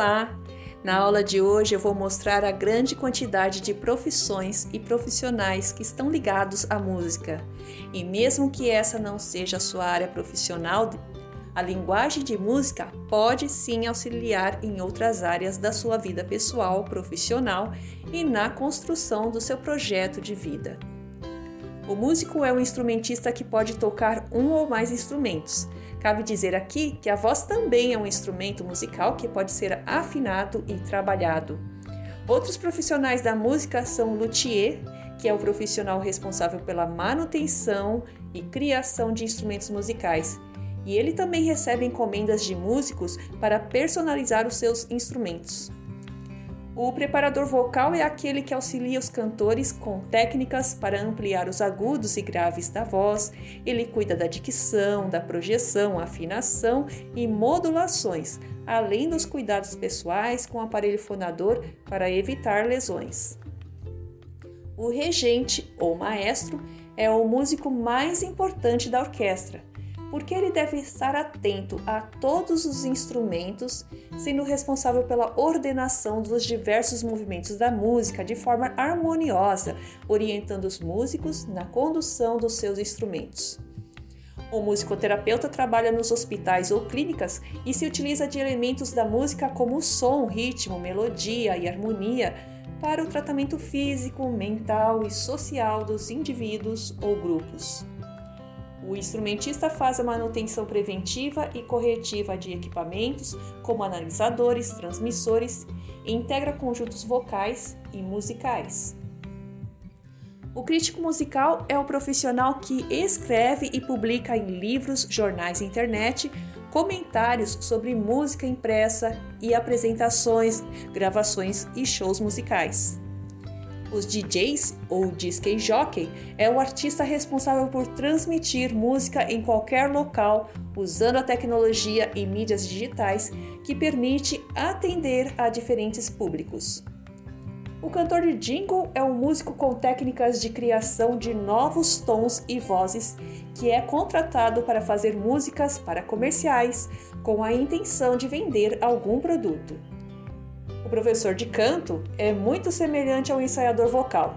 Olá! Na aula de hoje eu vou mostrar a grande quantidade de profissões e profissionais que estão ligados à música. E mesmo que essa não seja a sua área profissional, a linguagem de música pode sim auxiliar em outras áreas da sua vida pessoal, profissional e na construção do seu projeto de vida. O músico é um instrumentista que pode tocar um ou mais instrumentos. Cabe dizer aqui que a voz também é um instrumento musical que pode ser afinado e trabalhado. Outros profissionais da música são o luthier, que é o profissional responsável pela manutenção e criação de instrumentos musicais, e ele também recebe encomendas de músicos para personalizar os seus instrumentos. O preparador vocal é aquele que auxilia os cantores com técnicas para ampliar os agudos e graves da voz. Ele cuida da dicção, da projeção, afinação e modulações, além dos cuidados pessoais com o aparelho fonador para evitar lesões. O regente ou maestro é o músico mais importante da orquestra porque ele deve estar atento a todos os instrumentos, sendo responsável pela ordenação dos diversos movimentos da música de forma harmoniosa, orientando os músicos na condução dos seus instrumentos. O musicoterapeuta trabalha nos hospitais ou clínicas e se utiliza de elementos da música como som, ritmo, melodia e harmonia para o tratamento físico, mental e social dos indivíduos ou grupos. O instrumentista faz a manutenção preventiva e corretiva de equipamentos, como analisadores, transmissores, e integra conjuntos vocais e musicais. O crítico musical é o profissional que escreve e publica em livros, jornais e internet comentários sobre música impressa e apresentações, gravações e shows musicais. Os DJs ou disc jockey é o artista responsável por transmitir música em qualquer local usando a tecnologia e mídias digitais que permite atender a diferentes públicos. O cantor de jingle é um músico com técnicas de criação de novos tons e vozes que é contratado para fazer músicas para comerciais com a intenção de vender algum produto. O professor de canto é muito semelhante ao ensaiador vocal.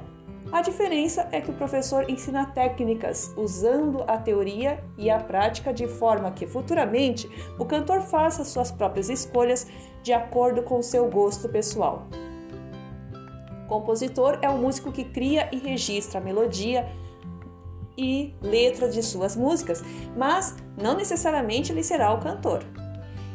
A diferença é que o professor ensina técnicas usando a teoria e a prática de forma que futuramente o cantor faça suas próprias escolhas de acordo com seu gosto pessoal. Compositor é o músico que cria e registra a melodia e letras de suas músicas, mas não necessariamente ele será o cantor.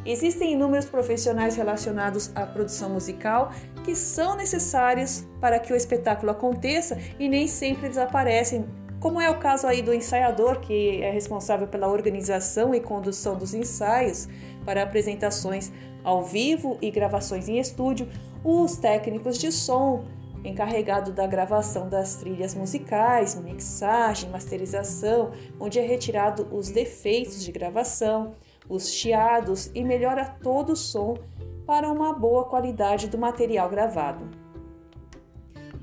Existem inúmeros profissionais relacionados à produção musical que são necessários para que o espetáculo aconteça e nem sempre eles aparecem, como é o caso aí do ensaiador, que é responsável pela organização e condução dos ensaios para apresentações ao vivo e gravações em estúdio, os técnicos de som, encarregado da gravação das trilhas musicais, mixagem, masterização, onde é retirado os defeitos de gravação, os chiados e melhora todo o som para uma boa qualidade do material gravado.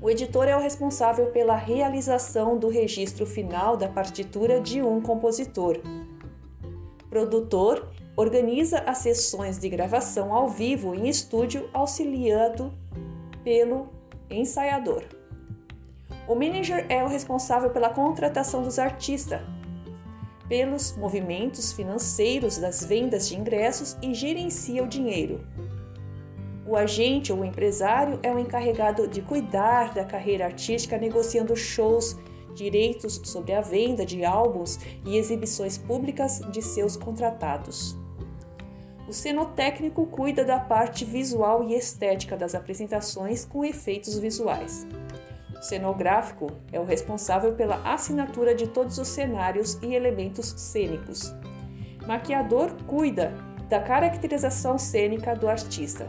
O editor é o responsável pela realização do registro final da partitura de um compositor. Produtor organiza as sessões de gravação ao vivo em estúdio, auxiliado pelo ensaiador. O manager é o responsável pela contratação dos artistas, pelos movimentos financeiros das vendas de ingressos e gerencia o dinheiro. O agente ou empresário é o encarregado de cuidar da carreira artística, negociando shows, direitos sobre a venda de álbuns e exibições públicas de seus contratados. O cenotécnico cuida da parte visual e estética das apresentações com efeitos visuais cenográfico é o responsável pela assinatura de todos os cenários e elementos cênicos. Maquiador cuida da caracterização cênica do artista.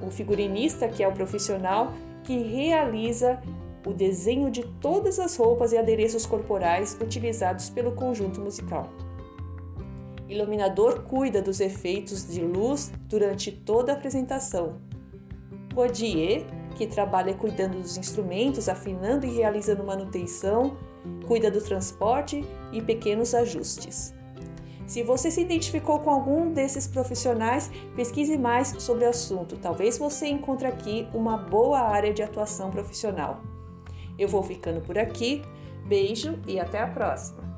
O figurinista, que é o profissional que realiza o desenho de todas as roupas e adereços corporais utilizados pelo conjunto musical. Iluminador cuida dos efeitos de luz durante toda a apresentação. Podier que trabalha cuidando dos instrumentos, afinando e realizando manutenção, cuida do transporte e pequenos ajustes. Se você se identificou com algum desses profissionais, pesquise mais sobre o assunto. Talvez você encontre aqui uma boa área de atuação profissional. Eu vou ficando por aqui. Beijo e até a próxima!